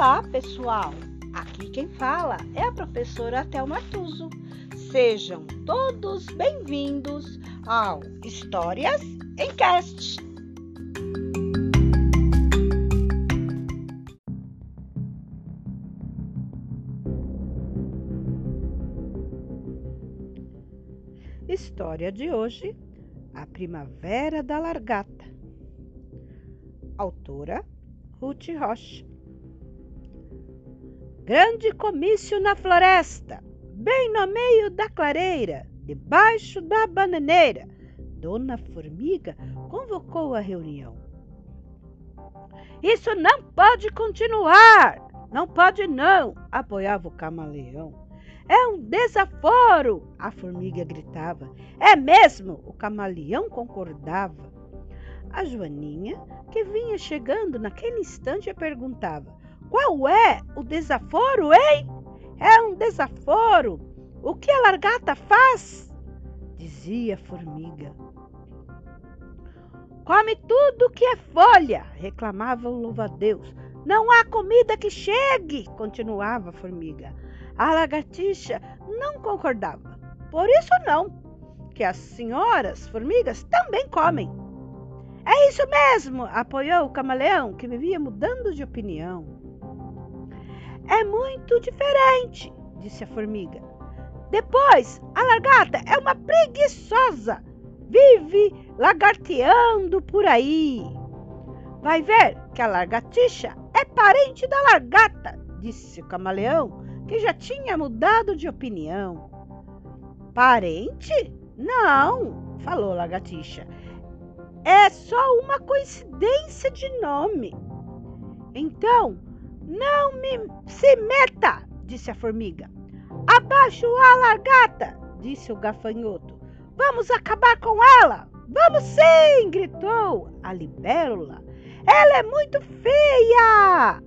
Olá, pessoal! Aqui quem fala é a professora Thelma Tuso. Sejam todos bem-vindos ao Histórias em Cast. História de hoje: A Primavera da Largata. Autora Ruth Rocha. Grande comício na floresta, bem no meio da clareira, debaixo da bananeira. Dona Formiga convocou a reunião. Isso não pode continuar! Não pode não! apoiava o camaleão. É um desaforo! A formiga gritava. É mesmo! O camaleão concordava. A Joaninha, que vinha chegando naquele instante, perguntava: Qual é o desaforo, hein? É um desaforo! O que a largata faz? Dizia a formiga. Come tudo que é folha, reclamava o louva-a-Deus. Não há comida que chegue, continuava a formiga. A lagartixa não concordava. Por isso não, que as senhoras formigas também comem. É isso mesmo, apoiou o camaleão, que vivia mudando de opinião. É muito diferente, disse a formiga. Depois, a lagarta é uma preguiçosa, vive lagarteando por aí. Vai ver que a lagartixa é parente da lagarta, disse o camaleão, que já tinha mudado de opinião. Parente? Não, falou a lagartixa. É só uma coincidência de nome. Então, não me se meta, disse a formiga. Abaixo a largata, disse o gafanhoto. Vamos acabar com ela. Vamos sim, gritou a libélula. Ela é muito feia.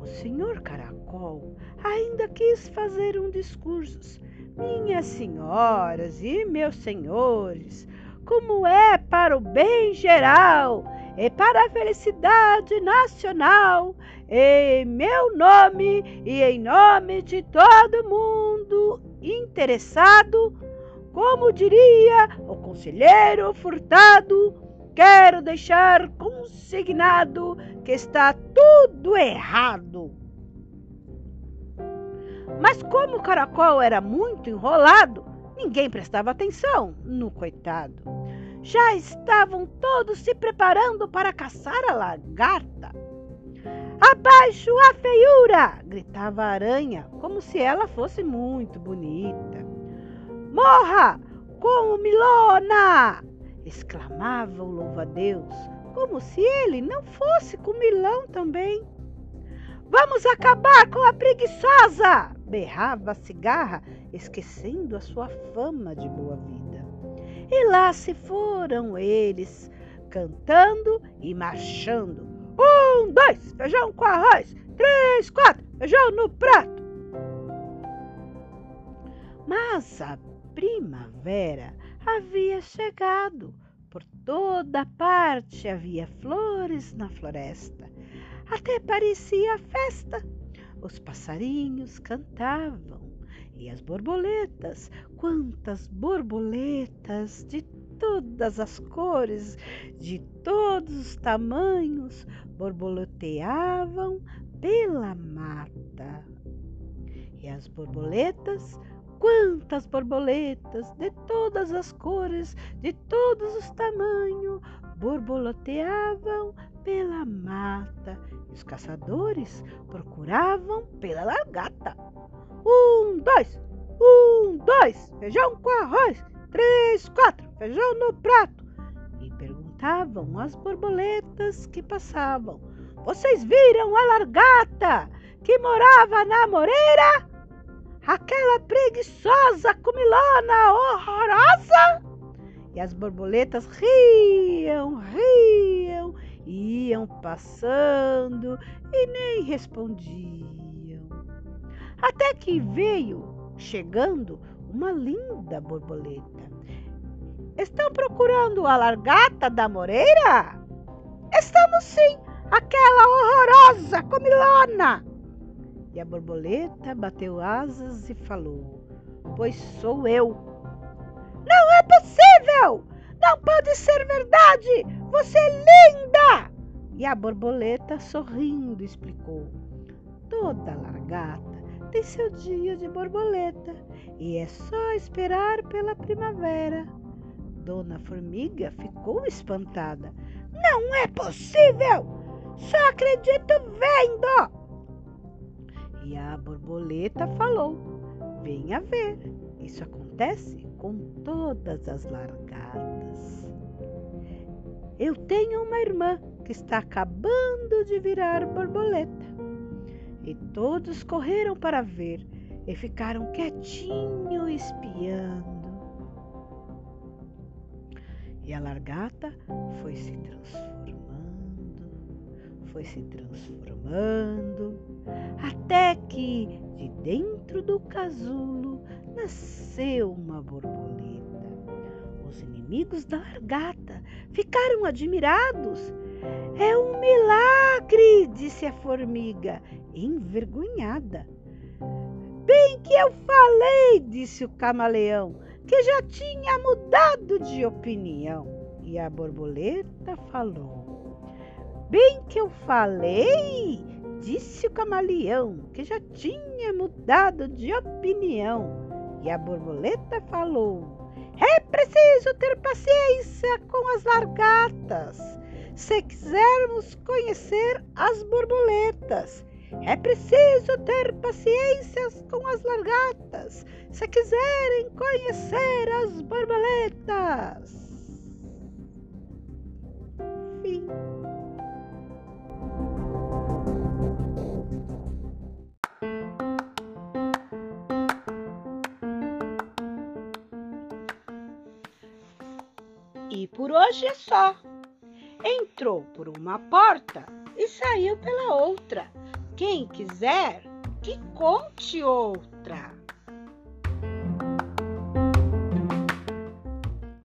O senhor caracol ainda quis fazer um discurso. Minhas senhoras e meus senhores, como é para o bem geral e para a felicidade nacional, em meu nome e em nome de todo mundo interessado, como diria o conselheiro Furtado, quero deixar consignado que está tudo errado. Mas como o caracol era muito enrolado, Ninguém prestava atenção no coitado. Já estavam todos se preparando para caçar a lagarta. Abaixo a feiura! gritava a aranha, como se ela fosse muito bonita. Morra como Milona! exclamava o louva-a-Deus, como se ele não fosse comilão também. Vamos acabar com a preguiçosa! berrava a cigarra, esquecendo a sua fama de boa vida. E lá se foram eles, cantando e marchando. Um, dois, feijão com arroz. Três, quatro, feijão no prato. Mas a primavera havia chegado. Por toda parte havia flores na floresta. Até parecia festa os passarinhos cantavam e as borboletas, quantas borboletas de todas as cores, de todos os tamanhos, borboleteavam pela mata. E as borboletas, quantas borboletas de todas as cores, de todos os tamanhos, borboleteavam pela mata os caçadores procuravam pela largata. Um, dois, um, dois, feijão com arroz. Três, quatro, feijão no prato. E perguntavam às borboletas que passavam: Vocês viram a largata que morava na moreira? Aquela preguiçosa comilona horrorosa? E as borboletas riam, riam iam passando e nem respondiam. Até que veio chegando uma linda borboleta. Estão procurando a largata da moreira? Estamos sim. aquela horrorosa comilona! E a borboleta bateu asas e falou: Pois sou eu. Não é possível! Não pode ser verdade! Você é linda! E a borboleta, sorrindo, explicou: Toda largata tem seu dia de borboleta e é só esperar pela primavera. Dona Formiga ficou espantada. Não é possível! Só acredito vendo! E a borboleta falou: Venha ver, isso acontece com todas as largatas. Eu tenho uma irmã que está acabando de virar borboleta. E todos correram para ver e ficaram quietinho espiando. E a largata foi se transformando, foi se transformando, até que de dentro do casulo nasceu uma borboleta. Os inimigos da largata ficaram admirados. É um milagre, disse a formiga, envergonhada. Bem que eu falei, disse o camaleão, que já tinha mudado de opinião. E a borboleta falou: Bem que eu falei, disse o camaleão, que já tinha mudado de opinião. E a borboleta falou: preciso ter paciência com as largatas. Se quisermos conhecer as borboletas, é preciso ter paciência com as largatas se quiserem conhecer as borboletas. Hoje é só. Entrou por uma porta e saiu pela outra quem quiser, que conte outra.